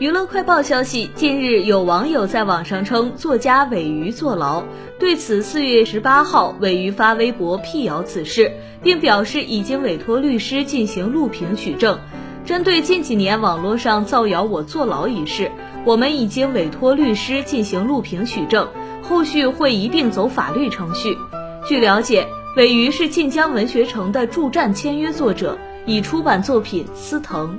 娱乐快报消息，近日有网友在网上称作家韦鱼坐牢，对此，四月十八号，韦鱼发微博辟谣此事，并表示已经委托律师进行录屏取证。针对近几年网络上造谣我坐牢一事，我们已经委托律师进行录屏取证，后续会一并走法律程序。据了解，韦鱼是晋江文学城的驻站签约作者，已出版作品《司藤》。